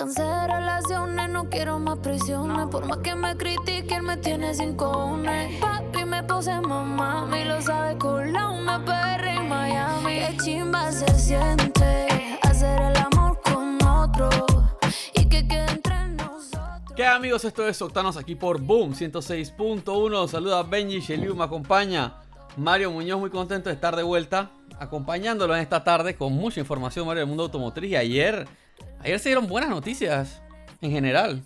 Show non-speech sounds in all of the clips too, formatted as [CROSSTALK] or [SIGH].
cansé de relaciones, no quiero más prisiones. Por más que me critiquen, me tiene sin cojones. Papi me puse mamá, y lo sabe con la una PR en Miami. Qué chimba se siente hacer el amor con otro. Y que quede entre nosotros. ¿Qué amigos? Esto es Octanos aquí por Boom 106.1. Saluda Benji Sheliu, me acompaña Mario Muñoz, muy contento de estar de vuelta, acompañándolo en esta tarde con mucha información, Mario, del mundo automotriz. Y ayer, ayer se dieron buenas noticias en general.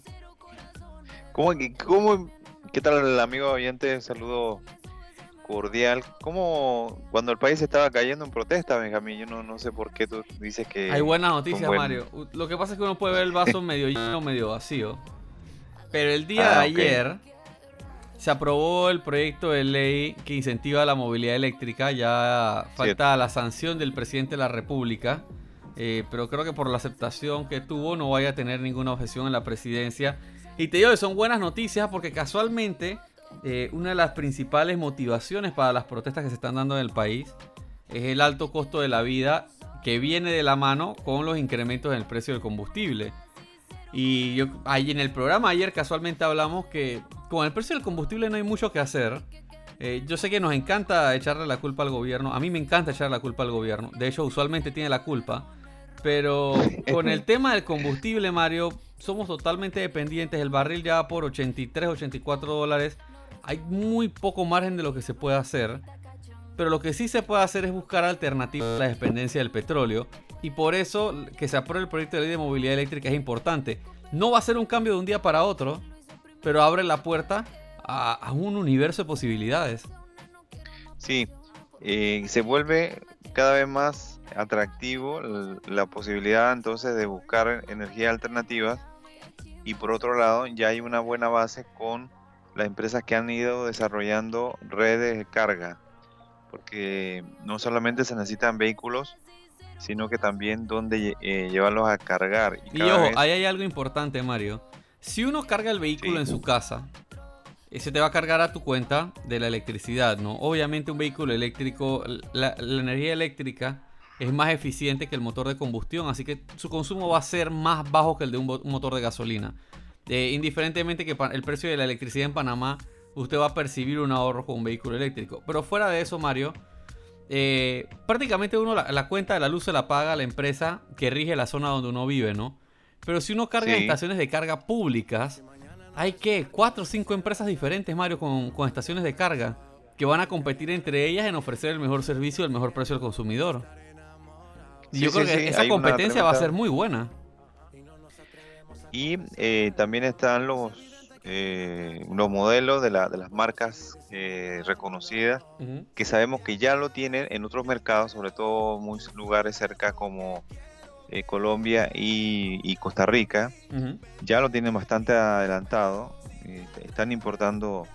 ¿Cómo, cómo, ¿Qué tal, amigo oyente? Saludo cordial. ¿Cómo cuando el país estaba cayendo en protesta, Benjamín? Yo no, no sé por qué tú dices que... Hay buenas noticias, Mario. Lo que pasa es que uno puede ver el vaso [LAUGHS] medio lleno, medio vacío. Pero el día de Ah, ok. ayer se aprobó el proyecto de ley que incentiva la movilidad eléctrica. Ya falta la sanción del presidente de la República. Eh, pero creo que por la aceptación que tuvo no vaya a tener ninguna objeción en la presidencia. Y te digo que son buenas noticias porque casualmente eh, una de las principales motivaciones para las protestas que se están dando en el país es el alto costo de la vida que viene de la mano con los incrementos en el precio del combustible. Y yo, ahí en el programa ayer casualmente hablamos que con el precio del combustible no hay mucho que hacer. Eh, yo sé que nos encanta echarle la culpa al gobierno. A mí me encanta echarle la culpa al gobierno. De hecho, usualmente tiene la culpa. Pero [LAUGHS] con el tema del combustible, Mario, somos totalmente dependientes. El barril ya va por 83, 84 dólares. Hay muy poco margen de lo que se puede hacer. Pero lo que sí se puede hacer es buscar alternativas a la dependencia del petróleo. Y por eso que se apruebe el proyecto de ley de movilidad eléctrica es importante. No va a ser un cambio de un día para otro, pero abre la puerta a, a un universo de posibilidades. Sí, eh, se vuelve cada vez más atractivo la posibilidad entonces de buscar energías alternativas y por otro lado ya hay una buena base con las empresas que han ido desarrollando redes de carga porque no solamente se necesitan vehículos sino que también donde eh, llevarlos a cargar Y ojo, vez- ahí hay algo importante, Mario. Si uno carga el vehículo Sí. en su casa, ese te va a cargar a tu cuenta de la electricidad, ¿no? Obviamente un vehículo eléctrico, la, la energía eléctrica es más eficiente que el motor de combustión, así que su consumo va a ser más bajo que el de un, motor de gasolina. Eh, indiferentemente que el precio de la electricidad en Panamá, usted va a percibir un ahorro con un vehículo eléctrico. Pero fuera de eso, Mario, eh, prácticamente uno la, la cuenta de la luz se la paga la empresa que rige la zona donde uno vive, ¿no? Pero si uno carga en estaciones de carga públicas, hay que cuatro o cinco empresas diferentes, Mario, con, con estaciones de carga que van a competir entre ellas en ofrecer el mejor servicio y el mejor precio al consumidor. Sí, yo creo que esa competencia va a ser muy buena. Y eh, también están los, eh, los modelos de, la- de las marcas eh, reconocidas que sabemos que ya lo tienen en otros mercados, sobre todo muchos lugares cerca como eh, Colombia y, y Costa Rica, ya lo tienen bastante adelantado. eh, están importando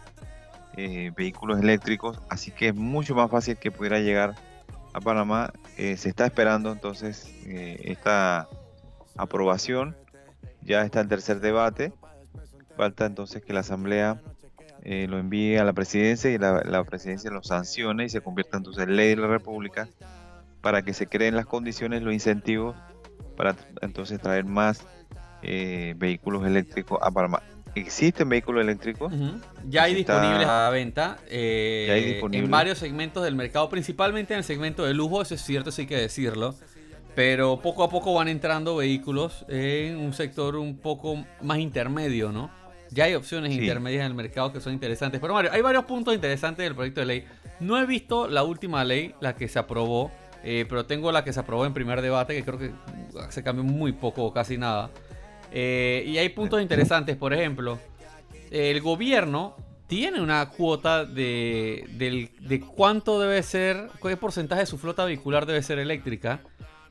eh, vehículos eléctricos, así que es mucho más fácil que pudiera llegar a Panamá. Eh, se está esperando entonces eh, esta aprobación. Ya está el tercer debate. Falta entonces que la Asamblea eh, lo envíe a la presidencia y la, la presidencia lo sancione y se convierta entonces en ley de la República para que se creen las condiciones, los incentivos para entonces traer más eh, vehículos eléctricos a Panamá. ¿Existen vehículos eléctricos? Ya hay Está- disponibles a la venta eh, en varios segmentos del mercado, principalmente en el segmento de lujo, eso es cierto, sí hay que decirlo. Pero poco a poco van entrando vehículos en un sector un poco más intermedio, ¿no? Ya hay opciones Sí. intermedias en el mercado que son interesantes. Pero Mario, hay varios puntos interesantes del proyecto de ley. No he visto la última ley, la que se aprobó, eh, pero tengo la que se aprobó en primer debate, que creo que se cambió muy poco o casi nada. Eh, y hay puntos interesantes, por ejemplo, el gobierno tiene una cuota de, del- de cuánto debe ser, qué porcentaje de su flota vehicular debe ser eléctrica.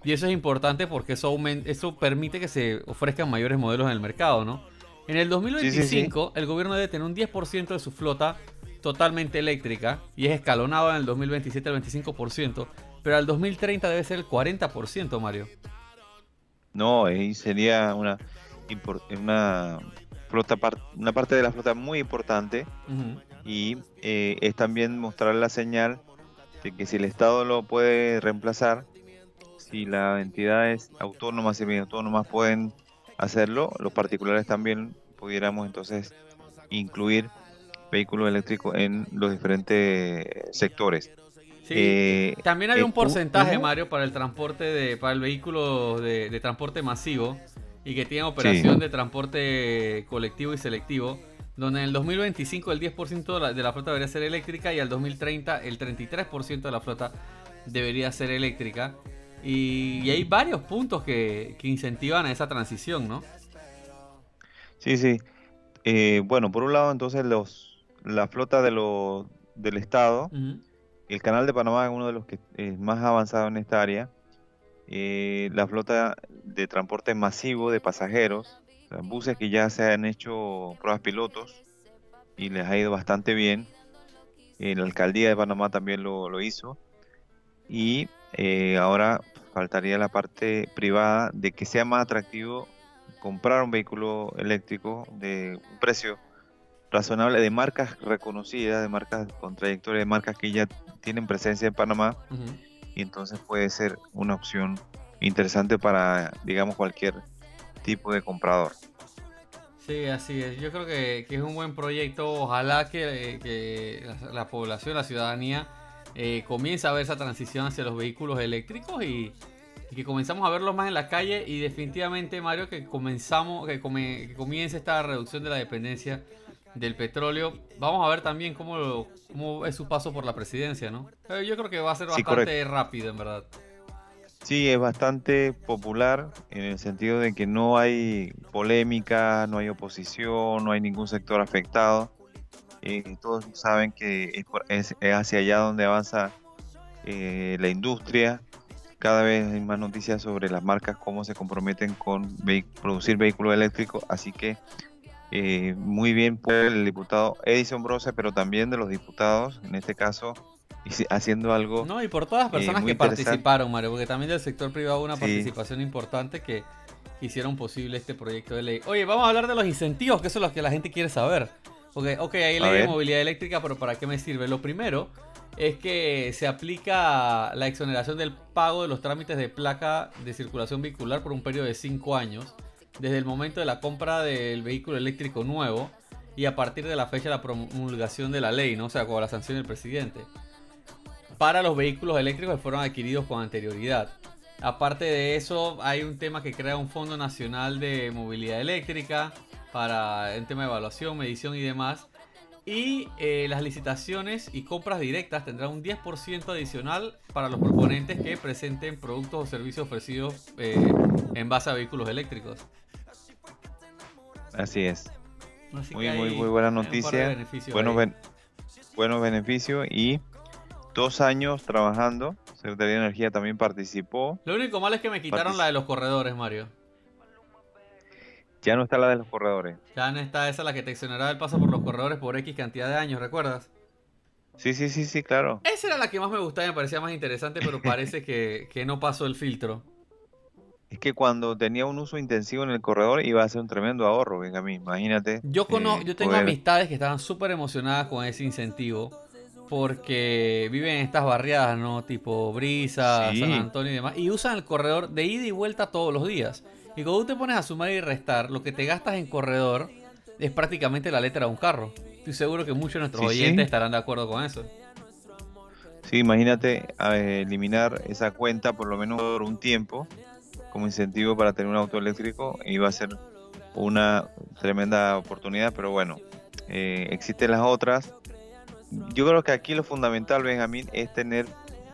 Y eso es importante porque eso, aumen- eso permite que se ofrezcan mayores modelos en el mercado, ¿no? En el 2025, el gobierno debe tener un 10% de su flota totalmente eléctrica y es escalonado en el 2027 al 25%, pero al 2030 debe ser el 40%, Mario. No, ahí sería una, una, flota par- una parte de la flota muy importante y eh, es también mostrar la señal de que si el Estado lo puede reemplazar, si las entidades autónomas y semiautónomas pueden hacerlo, los particulares también pudiéramos entonces incluir vehículos eléctricos en los diferentes sectores. Sí, eh, también hay un porcentaje, Mario, para el transporte de, para el vehículo de, transporte masivo y que tiene operación de transporte colectivo y selectivo, donde en el 2025 el 10% de la, flota debería ser eléctrica y al 2030 el 33% de la flota debería ser eléctrica. Y, hay varios puntos que, incentivan a esa transición, ¿no? Sí, sí. Eh, bueno, por un lado entonces los la flota de los del Estado, el canal de Panamá es uno de los que es más avanzado en esta área. Eh, la flota de transporte masivo de pasajeros, buses que ya se han hecho pruebas pilotos y les ha ido bastante bien. Eh, la alcaldía de Panamá también lo, hizo. Y eh, ahora faltaría la parte privada de que sea más atractivo comprar un vehículo eléctrico de un precio razonable de marcas reconocidas, de marcas con trayectoria, de marcas que ya tienen presencia en Panamá. Y entonces puede ser una opción interesante para, digamos, cualquier tipo de comprador. Sí, así es. Yo creo que, es un buen proyecto. Ojalá que, la, población, la ciudadanía, eh, comience a ver esa transición hacia los vehículos eléctricos y, que comenzamos a verlos más en la calle. Y definitivamente, Mario, que comenzamos, que, comience esta reducción de la dependencia del petróleo. Vamos a ver también cómo, cómo es su paso por la presidencia, ¿no? Eh, yo creo que va a ser bastante rápido, en verdad. Sí, es bastante popular en el sentido de que no hay polémica, no hay oposición, no hay ningún sector afectado. Eh, todos saben que es, hacia allá donde avanza eh, la industria. Cada vez hay más noticias sobre las marcas, cómo se comprometen con producir vehículos eléctricos. Así que eh, muy bien por el diputado Edison Brose, pero también de los diputados, en este caso haciendo algo. No, y por todas las eh, personas que participaron, Mario, porque también del sector privado hubo una participación importante que hicieron posible este proyecto de ley. Oye, vamos a hablar de los incentivos, que eso es lo que la gente quiere saber. Porque, ok, hay ley de movilidad eléctrica, pero ¿para qué me sirve? Lo primero es que se aplica la exoneración del pago de los trámites de placa de circulación vehicular por un periodo de 5 años, desde el momento de la compra del vehículo eléctrico nuevo y a partir de la fecha de la promulgación de la ley, ¿no? O sea, con la sanción del presidente para los vehículos eléctricos que fueron adquiridos con anterioridad. Aparte de eso, hay un tema que crea un Fondo Nacional de Movilidad Eléctrica para el tema de evaluación, medición y demás. Y eh, las licitaciones y compras directas tendrán un 10% adicional para los proponentes que presenten productos o servicios ofrecidos eh, en base a vehículos eléctricos. Así es. muy, muy, muy buena noticia. Buenos, buenos beneficios y dos años trabajando. Secretaría de Energía también participó. Lo único malo es que me quitaron la de los corredores, Mario. Ya no está la de los corredores. Ya no está esa la que te exoneraba el paso por los corredores por X cantidad de años, ¿recuerdas? Sí, sí, sí, sí, claro. Esa era la que más me gustaba y me parecía más interesante, pero parece [LAUGHS] que, no pasó el filtro. Es que cuando tenía un uso intensivo en el corredor iba a ser un tremendo ahorro, venga a mí, imagínate. Yo, conozco, yo tengo amistades que estaban súper emocionadas con ese incentivo porque viven en estas barriadas, ¿no? Tipo Brisa, San Antonio y demás, y usan el corredor de ida y vuelta todos los días. Y cuando tú te pones a sumar y restar, lo que te gastas en corredor es prácticamente la letra de un carro. Estoy seguro que muchos de nuestros oyentes estarán de acuerdo con eso. Sí, imagínate eliminar esa cuenta por lo menos por un tiempo como incentivo para tener un auto eléctrico iba a ser una tremenda oportunidad, pero bueno, eh, existen las otras yo creo que aquí lo fundamental, Benjamín, es tener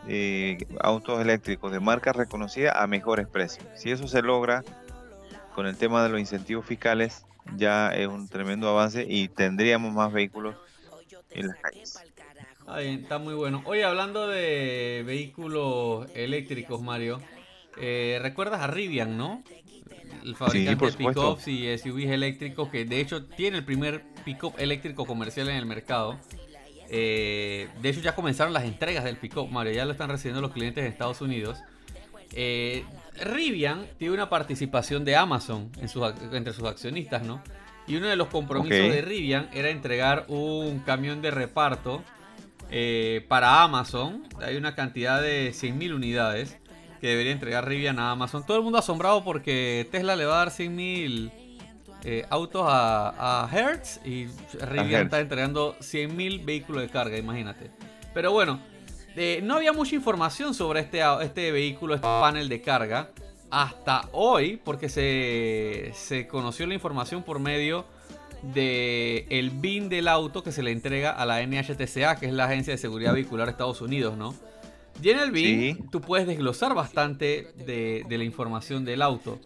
eh, autos eléctricos de marca reconocida a mejores precios. Si eso se logra con el tema de los incentivos fiscales, ya es un tremendo avance y tendríamos más vehículos en las calles. está muy bueno. Oye, hablando de vehículos eléctricos, Mario, eh, ¿recuerdas a Rivian, no? El fabricante de pickups y SUVs eléctricos que de hecho tiene el primer pickup eléctrico comercial en el mercado. Eh, de hecho, ya comenzaron las entregas del pick Mario. Ya lo están recibiendo los clientes de Estados Unidos. Eh, Rivian tiene una participación de Amazon entre sus accionistas, ¿no? Y uno de los compromisos de Rivian era entregar un camión de reparto eh, para Amazon. Hay una cantidad de 100.000 unidades que debería entregar Rivian a Amazon. Todo el mundo asombrado porque Tesla le va a dar 100.000 eh, autos a, Hertz y Rivian está entregando 100.000 vehículos de carga, imagínate. Pero bueno, eh, no había mucha información sobre este, este vehículo, este panel de carga, hasta hoy, porque se, se conoció la información por medio de el BIN del auto que se le entrega a la NHTSA, que es la Agencia de Seguridad Vehicular de Estados Unidos, ¿no? Y en el BIN tú puedes desglosar bastante de, la información del auto.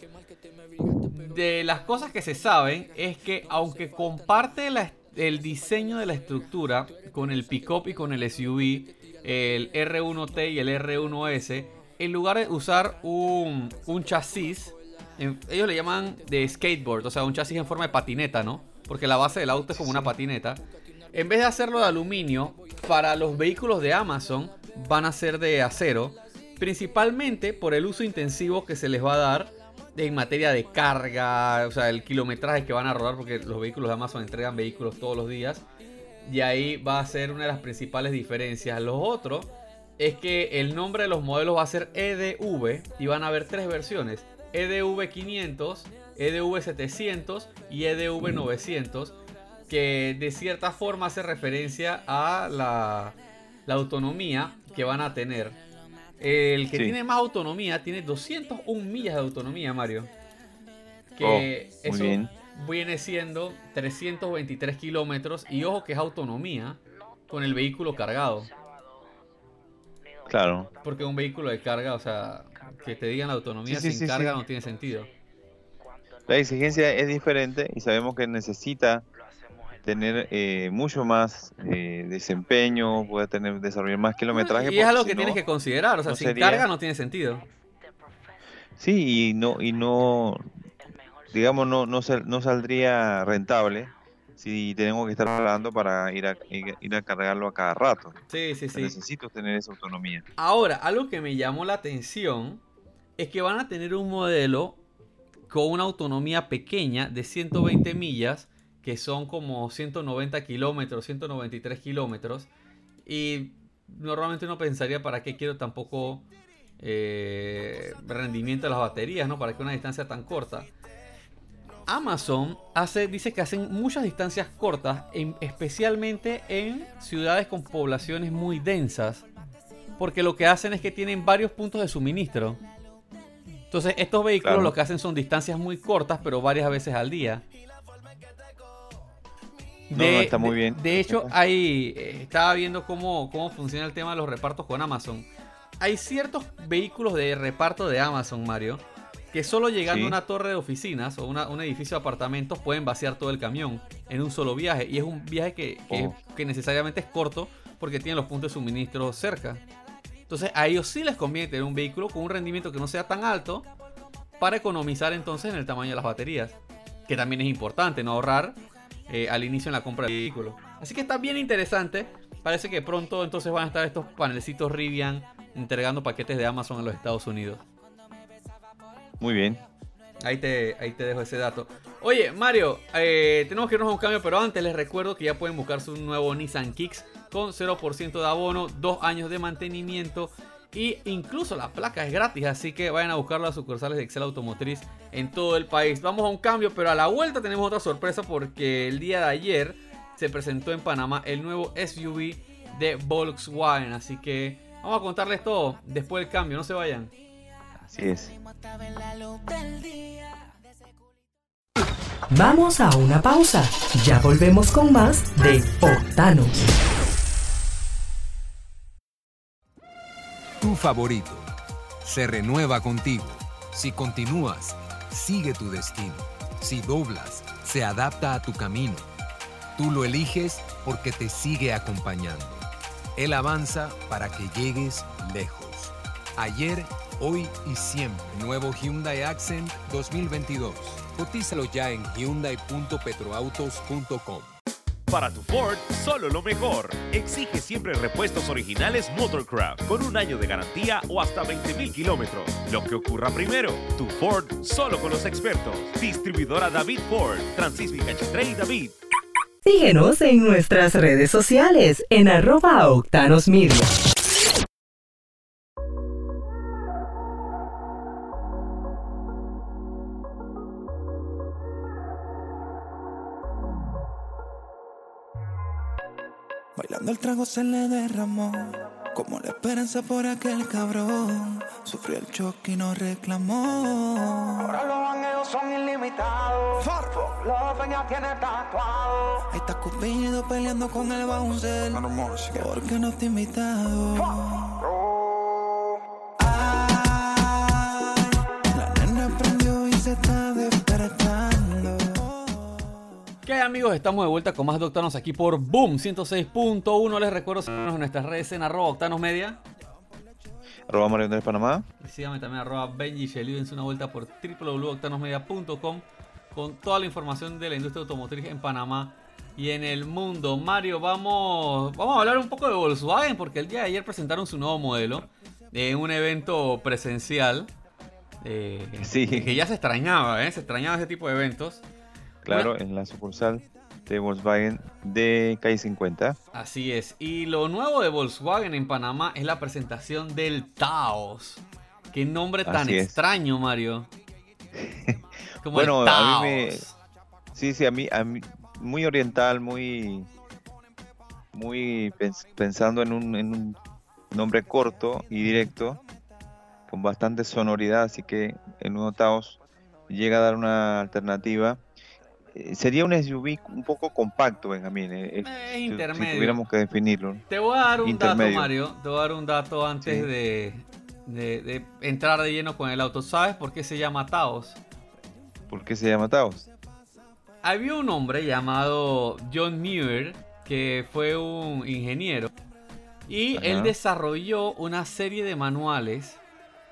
De las cosas que se saben es que aunque comparte el diseño de la estructura con el pickup y con el SUV, el R1T y el R1S, en lugar de usar un, un chasis, ellos le llaman de skateboard, o sea, un chasis en forma de patineta, ¿no? Porque la base del auto es como una patineta. En vez de hacerlo de aluminio, para los vehículos de Amazon van a ser de acero, principalmente por el uso intensivo que se les va a dar en materia de carga, o sea, el kilometraje que van a rodar, porque los vehículos de Amazon entregan vehículos todos los días. Y ahí va a ser una de las principales diferencias. Los otros es que el nombre de los modelos va a ser EDV y van a haber tres versiones. EDV 500, EDV 700 y EDV 900 que de cierta forma hace referencia a la, autonomía que van a tener. El que tiene más autonomía tiene 201 millas de autonomía, Mario. Que oh, eso viene siendo 323 kilómetros. Y ojo que es autonomía con el vehículo cargado. Claro. Porque un vehículo de carga, o sea, que te digan la autonomía sin carga no tiene sentido. La exigencia es diferente y sabemos que necesita tener eh, mucho más eh, desempeño, puede tener desarrollar más kilometraje. Y es algo que tienes que considerar, o sea, sin carga no tiene sentido. Sí, y no, y no digamos, no, no, no saldría rentable si tenemos que estar hablando para ir a, ir a cargarlo a cada rato. Sí, sí, sí. Necesito tener esa autonomía. Ahora, algo que me llamó la atención es que van a tener un modelo con una autonomía pequeña de 120 millas que son como 190 kilómetros, 193 kilómetros. Y normalmente uno pensaría, ¿para qué quiero tampoco eh, rendimiento de las baterías, ¿no? Para que una distancia tan corta. Amazon hace, dice que hacen muchas distancias cortas, especialmente en ciudades con poblaciones muy densas, porque lo que hacen es que tienen varios puntos de suministro. Entonces, estos vehículos lo que hacen son distancias muy cortas, pero varias veces al día. De, está muy bien. De, hecho, hay, eh, estaba viendo cómo, cómo funciona el tema de los repartos con Amazon. Hay ciertos vehículos de reparto de Amazon, Mario, que solo llegando a una torre de oficinas o un edificio de apartamentos pueden vaciar todo el camión en un solo viaje. Y es un viaje que, que, oh. necesariamente es corto porque tiene los puntos de suministro cerca. Entonces a ellos sí les conviene tener un vehículo con un rendimiento que no sea tan alto para economizar entonces en el tamaño de las baterías. Que también es importante, no ahorrar eh, al inicio en la compra del vehículo. Así que está bien interesante. Parece que pronto entonces van a estar estos panelcitos Rivian entregando paquetes de Amazon en los Estados Unidos. Muy bien. Ahí te, ahí te dejo ese dato. Oye, Mario, eh, tenemos que irnos a un cambio, pero antes les recuerdo que ya pueden buscar su nuevo Nissan Kicks con 0% de abono, 2 años de mantenimiento y incluso la placa es gratis, así que vayan a buscarlo a sucursales de Excel Automotriz en todo el país. Vamos a un cambio, pero a la vuelta tenemos otra sorpresa porque el día de ayer se presentó en Panamá el nuevo SUV de Volkswagen, así que vamos a contarles todo después del cambio, no se vayan. Así es. Vamos a una pausa. Ya volvemos con más de Octanos. Favorito. Se renueva contigo. Si continúas, sigue tu destino. Si doblas, se adapta a tu camino. Tú lo eliges porque te sigue acompañando. Él avanza para que llegues lejos. Ayer, hoy y siempre. Nuevo Hyundai Accent 2022. Cotízalo ya en hyundai.petroautos.com. Para tu Ford, solo lo mejor. Exige siempre repuestos originales Motorcraft con un año de garantía o hasta 20.000 kilómetros. Lo que ocurra primero, tu Ford solo con los expertos. Distribuidora David Ford, Francisco y David. Síguenos en nuestras redes sociales en arroba octanosmedia. Bailando el trago se le derramó. Como la esperanza por aquel cabrón. Sufrió el choque y no reclamó. Ahora los bangueos son ilimitados. Los peñas tiene tatuado. Ahí está Cupido peleando con el bouncer. Porque no te he invitado. Amigos? Estamos de vuelta con más de Octanos aquí por Boom 106.1. Les recuerdo seguirnos en nuestras redes en arroba Octanos Media. Arroba Mario Andrés Panamá. Y síganme también arroba Benji Shelly. Dense una vuelta por www.octanosmedia.com con toda la información de la industria automotriz en Panamá y en el mundo. Mario, vamos, vamos a hablar un poco de Volkswagen porque el día de ayer presentaron su nuevo modelo en un evento presencial. eh, Sí. Que ya se extrañaba, ¿eh? Se extrañaba ese tipo de eventos. Claro, en la sucursal de Volkswagen de calle 50. Así es. Y lo nuevo de Volkswagen en Panamá es la presentación del Taos. Qué nombre tan Así es. extraño, Mario. [LAUGHS] Como Bueno, el a mí me- Taos. Sí, sí, a mí, a mí muy oriental, muy, muy pens- pensando en un, en un nombre corto y directo, con bastante sonoridad, así que el nuevo Taos llega a dar una alternativa. Eh, Sería un SUV un poco compacto, Benjamín, eh, eh, Es si- si, intermedio. tuviéramos que definirlo. Te voy a dar un dato, Intermedio. Mario. Te voy a dar un dato antes Sí. de, de- de entrar de lleno con el auto. ¿Sabes por qué se llama Taos? ¿Por qué se llama Taos? Había un hombre llamado John Muir que fue un ingeniero y Ajá. él desarrolló una serie de manuales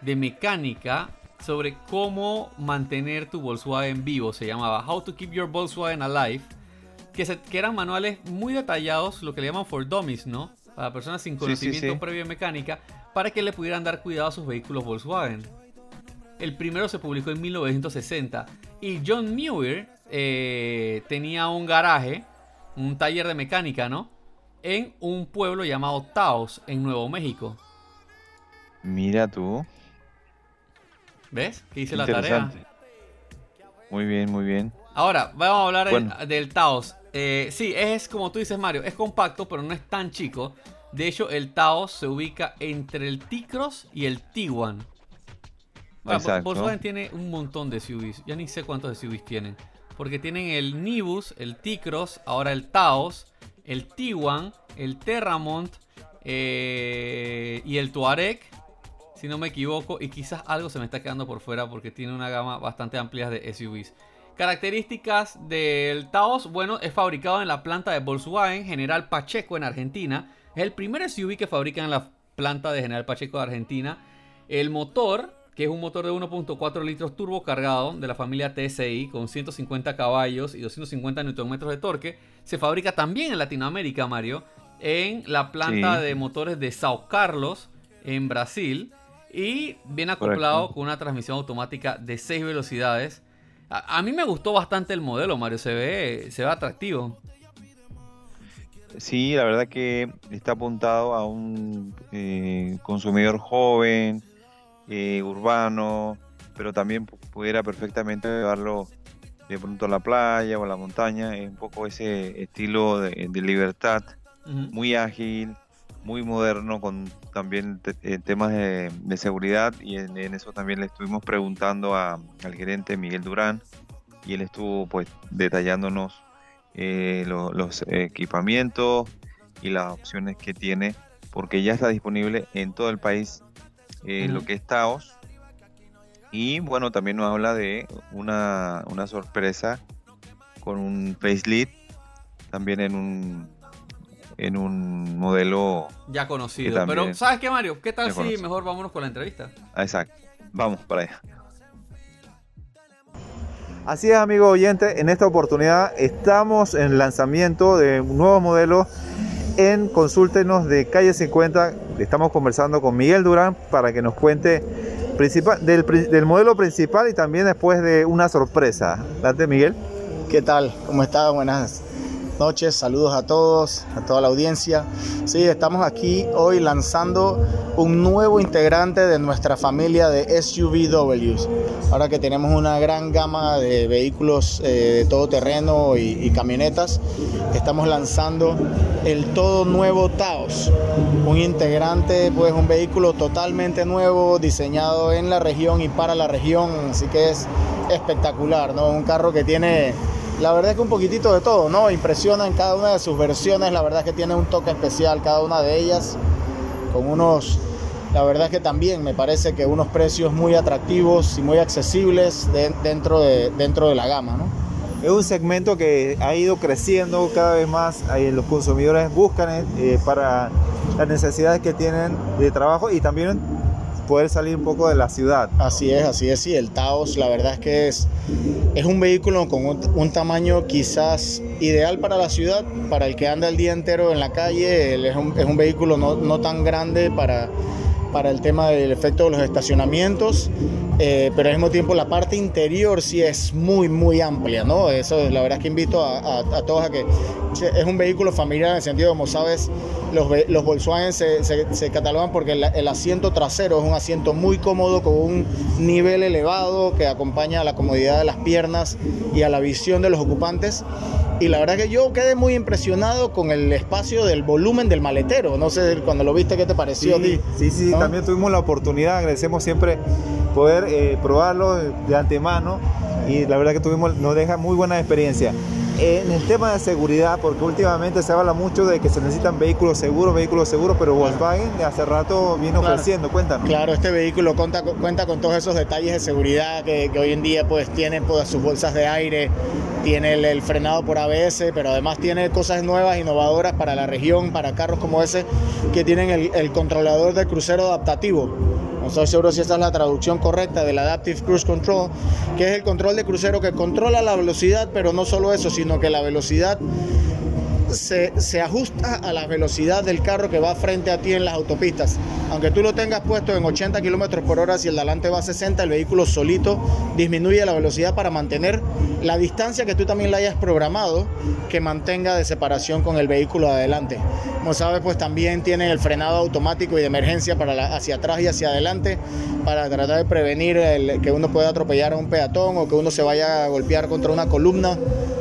de mecánica sobre cómo mantener tu Volkswagen vivo. Se llamaba How to Keep Your Volkswagen Alive. Que, se- que eran manuales muy detallados, lo que le llaman for dummies, ¿no? Para personas sin Sí, sí, conocimiento sí. previo en mecánica, para que le pudieran dar cuidado a sus vehículos Volkswagen. El primero se publicó en 1960 y John Muir eh, tenía un garaje, un taller de mecánica, ¿no? En un pueblo llamado Taos, en Nuevo México. Mira tú. ¿Ves? Que hice la tarea. Muy bien, muy bien. Ahora, vamos a hablar Bueno. del, del Taos. Eh, sí, es como tú dices, Mario, es compacto, pero no es tan chico. De hecho, el Taos se ubica entre el T-Cross y el Tiguan. Bueno. Volkswagen tiene un montón de SUVs. Ya ni sé cuántos SUVs tienen. Porque tienen el Nibus, el T-Cross, ahora el Taos, el Tiguan, el Terramont eh, y el Touareg, si no me equivoco. Y quizás algo se me está quedando por fuera porque tiene una gama bastante amplia de SUVs. Características del Taos, bueno, es fabricado en la planta de Volkswagen General Pacheco en Argentina. Es el primer SUV que fabrican en la planta de General Pacheco de Argentina. El motor, que es un motor de 1.4 litros turbo cargado de la familia TSI con 150 caballos y 250 Nm de torque, se fabrica también en Latinoamérica, Mario, en la planta Sí. de motores de Sao Carlos, en Brasil, y viene acoplado Correcto. con una transmisión automática de 6 velocidades. A, a mí me gustó bastante el modelo, Mario, se ve, se ve atractivo. Sí, la verdad que está apuntado a un eh, consumidor joven, eh, urbano, pero también pu- pudiera perfectamente llevarlo de pronto a la playa o a la montaña. Es un poco ese estilo de, de libertad, muy ágil, muy moderno, con también te- eh, temas de, de seguridad. Y en, en eso también le estuvimos preguntando a- al gerente Miguel Durán y él estuvo pues detallándonos eh, lo- los equipamientos y las opciones que tiene, porque ya está disponible en todo el país eh, lo que es Taos. Y bueno, también nos habla de una, una sorpresa con un facelift, también en un, en un modelo... Ya conocido. Pero, ¿sabes qué, Mario? ¿Qué tal Ya si conocido. mejor vámonos con la entrevista? ah, Exacto, vamos para allá. Así es, amigo oyente, en esta oportunidad estamos en el lanzamiento de un nuevo modelo en Consúltenos de Calle 50. Estamos conversando con Miguel Durán para que nos cuente principal, del, del modelo principal y también después de una sorpresa. Date, Miguel. ¿Qué tal? ¿Cómo está? Buenas noches, saludos a todos, a toda la audiencia. Sí, estamos aquí hoy lanzando un nuevo integrante de nuestra familia de SUVWs. Ahora que tenemos una gran gama de vehículos eh, de todo terreno y, y camionetas, estamos lanzando el todo nuevo Taos, un integrante, pues un vehículo totalmente nuevo, diseñado en la región y para la región, así que es espectacular, ¿no? Un carro que tiene la verdad es que un poquitito de todo, ¿no? Impresiona en cada una de sus versiones, la verdad es que tiene un toque especial cada una de ellas, con unos, la verdad es que también me parece que unos precios muy atractivos y muy accesibles de- dentro, de, dentro de la gama, ¿no? Es un segmento que ha ido creciendo cada vez más. Los consumidores buscan eh, para las necesidades que tienen de trabajo y también poder salir un poco de la ciudad. Así es, así es, sí, el Taos la verdad es que es, es un vehículo con un, un tamaño quizás ideal para la ciudad, para el que anda el día entero en la calle, es, un, es un vehículo no, no tan grande para, para el tema del efecto de los estacionamientos, eh, pero al mismo tiempo la parte interior sí es muy, muy amplia, ¿no? Eso la verdad es que invito a, a- a todos a que es un vehículo familiar en el sentido, como sabes, los, los Volkswagen se, se- se catalogan porque el, el asiento trasero es un asiento muy cómodo con un nivel elevado que acompaña a la comodidad de las piernas y a la visión de los ocupantes. Y la verdad que yo quedé muy impresionado con el espacio del volumen del maletero. No sé, cuando lo viste, ¿qué te pareció a ti? Sí, sí, ¿No? También tuvimos la oportunidad, agradecemos siempre poder eh, probarlo de antemano y la verdad que tuvimos, nos deja muy buena experiencia. En el tema de seguridad, porque últimamente se habla mucho de que se necesitan vehículos seguros, vehículos seguros, pero Volkswagen de hace rato viene Claro. ofreciendo, cuéntanos. Claro, este vehículo cuenta, con- cuenta con todos esos detalles de seguridad que, que hoy en día pues tiene pues, sus bolsas de aire, tiene el, el frenado por ABS, pero además tiene cosas nuevas, innovadoras para la región, para carros como ese, que tienen el, el controlador de crucero adaptativo. No estoy seguro si esta es la traducción correcta del Adaptive Cruise Control, que es el control de crucero que controla la velocidad, pero no solo eso, sino que la velocidad se, ajusta a la velocidad del carro que va frente a ti en las autopistas. Aunque tú lo tengas puesto en 80 kilómetros por hora, si el de adelante va a 60, el vehículo solito disminuye la velocidad para mantener la distancia que tú también le hayas programado que mantenga de separación con el vehículo de adelante. Como sabes, pues también tiene el frenado automático y de emergencia para hacia atrás y hacia adelante para tratar de prevenir que uno pueda atropellar a un peatón o que uno se vaya a golpear contra una columna.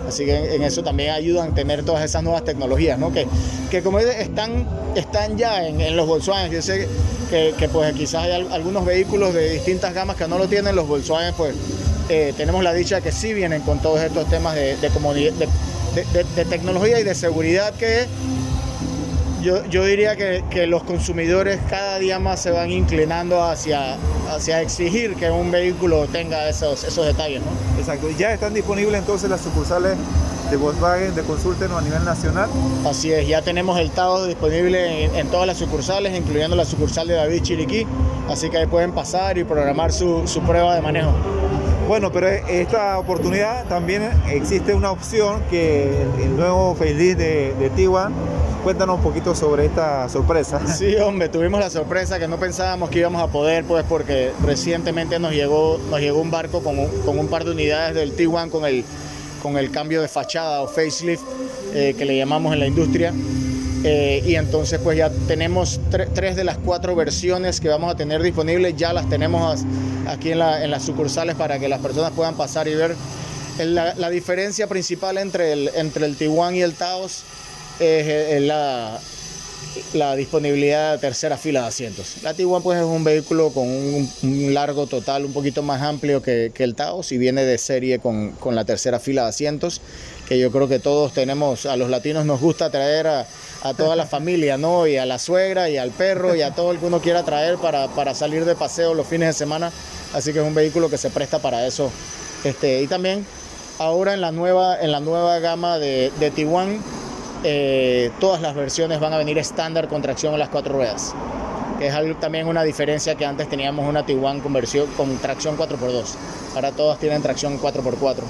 Así que en, eso también ayudan tener todas esas nuevas tecnologías, ¿no? Que, que como están, están ya en, los Volkswagen. Yo sé que, que, pues quizás hay al- algunos vehículos de distintas gamas que no lo tienen, los Volkswagen pues eh, tenemos la dicha que sí vienen con todos estos temas de- de- de tecnología y de seguridad que yo, yo diría que, que los consumidores cada día más se van inclinando hacia, hacia exigir que un vehículo tenga esos, esos detalles, ¿no? Exacto, y ya están disponibles entonces las sucursales de Volkswagen de Consúltenos a nivel nacional. Así es, ya tenemos el Taos disponible en, en todas las sucursales, incluyendo la sucursal de David Chiriquí, así que ahí pueden pasar y programar su, su prueba de manejo. Bueno, pero esta oportunidad también existe una opción que el, nuevo facelift de, de. Cuéntanos un poquito sobre esta sorpresa. [LAUGHS] Sí, hombre, tuvimos la sorpresa que no pensábamos que íbamos a poder, pues porque recientemente nos llegó, nos llegó un barco con un, con un par de unidades del T1 con el, con el cambio de fachada o facelift eh, que le llamamos en la industria. Eh, y entonces pues ya tenemos tre- tres de las cuatro versiones que vamos a tener disponibles, ya las tenemos aquí en, la- en las sucursales para que las personas puedan pasar y ver. La, la diferencia principal entre el, entre el Tiguan y el Taos es, eh, la, la disponibilidad de tercera fila de asientos. La Tiguan pues es un vehículo con un, un largo total un poquito más amplio que, que el Taos y viene de serie con, con la tercera fila de asientos, que yo creo que todos tenemos, a los latinos nos gusta traer a, a toda la familia, ¿no? Y a la suegra y al perro y a todo el que uno quiera traer para, para salir de paseo los fines de semana. Así que es un vehículo que se presta para eso. Este, y también ahora en la nueva, en la nueva gama de, de Tiguan, eh, todas las versiones van a venir estándar con tracción en las cuatro ruedas. Que es algo- también una diferencia que antes teníamos una Tiguan con, versión- con tracción 4x2. Ahora todas tienen tracción 4x4.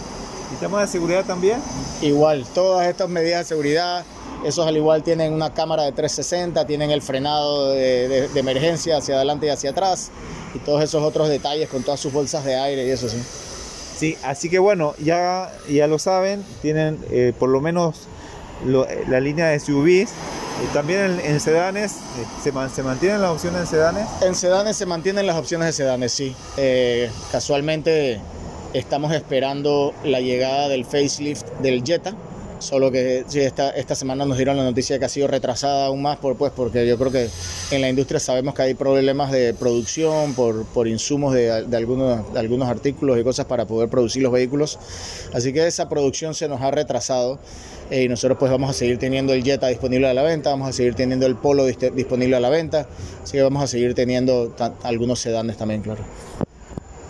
¿Y tema de seguridad también? Igual, todas estas medidas de seguridad, esos al igual tienen una cámara de 360, tienen el frenado de, de- de emergencia hacia adelante y hacia atrás, y todos esos otros detalles con todas sus bolsas de aire y eso sí. Sí, así que bueno, ya, ya lo saben, tienen eh, por lo menos la línea de SUVs. también en, sedanes, ¿se, ¿se, mantienen las opciones de sedanes? En sedanes se mantienen las opciones de sedanes, sí. casualmente estamos esperando la llegada del facelift del Jetta Solo que esta, esta semana nos dieron la noticia que ha sido retrasada aún más, pues, porque yo creo que en la industria sabemos que hay problemas de producción por, por insumos de, de, algunos, algunos artículos y cosas para poder producir los vehículos. Así que esa producción se nos ha retrasado eh, y nosotros pues vamos a seguir teniendo el Jetta disponible a la venta, vamos a seguir teniendo el Polo disponible a la venta, así que vamos a seguir teniendo algunos sedanes también, claro.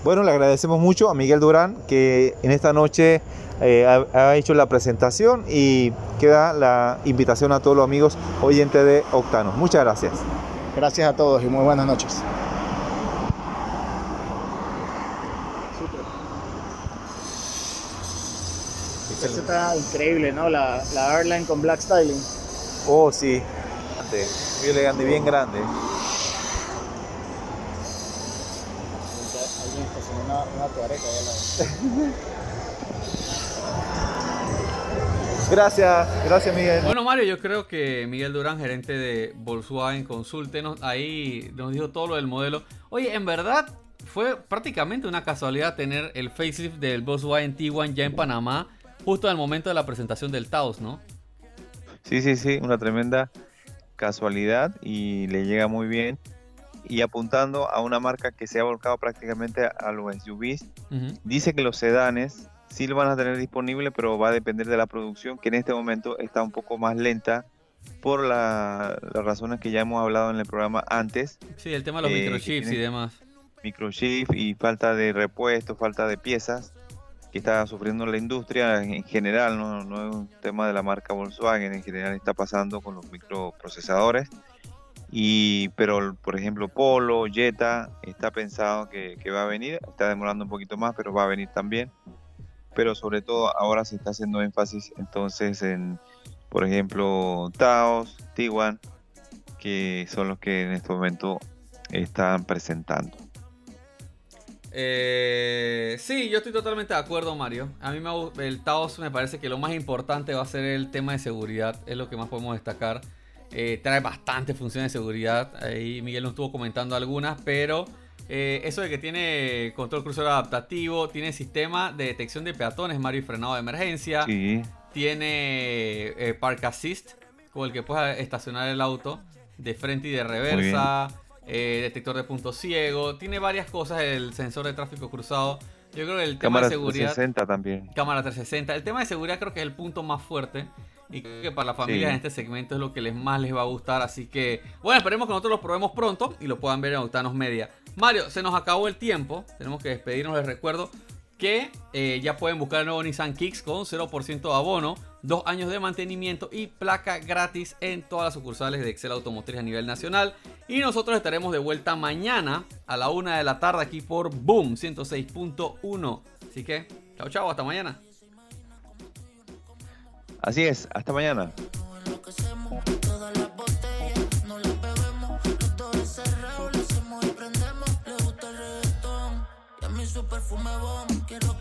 Bueno, le agradecemos mucho a Miguel Durán que en esta noche eh, ha, hecho la presentación y queda la invitación a todos los amigos oyentes de Octano. Muchas gracias. Gracias a todos y muy buenas noches. Esto está increíble, ¿no? La, la Airline con Black Styling. Oh, sí. Muy elegante, bien grande. Alguien estacionó una, una ahí Gracias, gracias Miguel. Bueno Mario, yo creo que Miguel Durán, gerente de Volkswagen Consúltenos, ahí nos dijo todo lo del modelo. Oye, en verdad fue prácticamente una casualidad tener el facelift del Volkswagen Tiguan ya en Panamá, justo al momento de la presentación del Taos, ¿no? Sí, sí, sí, una tremenda casualidad y le llega muy bien. Y apuntando a una marca que se ha volcado prácticamente a los SUVs, dice que los sedanes sí lo van a tener disponible, pero va a depender de la producción, que en este momento está un poco más lenta por las razones que ya hemos hablado en el programa antes. Sí, el tema de los eh, microchips y demás. Microchips y falta de repuestos, falta de piezas que está sufriendo la industria en general, no, no es un tema de la marca Volkswagen, en general está pasando con los microprocesadores. Y, pero por ejemplo Polo, Jetta, está pensado que, que va a venir, está demorando un poquito más, pero va a venir también pero sobre todo ahora se está haciendo énfasis entonces en, por ejemplo, Taos, Tiguan, que son los que en este momento están presentando. Eh, sí, yo estoy totalmente de acuerdo, Mario. A mí me, el Taos me parece que lo más importante va a ser el tema de seguridad, es lo que más podemos destacar. Eh, trae bastantes funciones de seguridad, ahí Miguel nos estuvo comentando algunas, pero eh, eso de que tiene control crucero adaptativo, tiene sistema de detección de peatones, Mario, y frenado de emergencia. Tiene eh, Park Assist, con el que puedes estacionar el auto de frente y de reversa. Eh, detector de punto ciego. Tiene varias cosas, el sensor de tráfico cruzado. Yo creo que el tema de seguridad. Cámara 360 también. Cámara 360. El tema de seguridad creo que es el punto más fuerte. Y creo que para la familia en este segmento es lo que les más les va a gustar. Así que, bueno, esperemos que nosotros lo probemos pronto y lo puedan ver en Octanos Media. Mario, se nos acabó el tiempo. Tenemos que despedirnos. Les recuerdo que eh, ya pueden buscar el nuevo Nissan Kicks con 0% de abono, dos años de mantenimiento y placa gratis en todas las sucursales de Excel Automotriz a nivel nacional. Y nosotros estaremos de vuelta mañana a la una de la tarde aquí por Boom 106.1. Así que, chao, chao, hasta mañana. Así es, hasta mañana. Su perfume quiero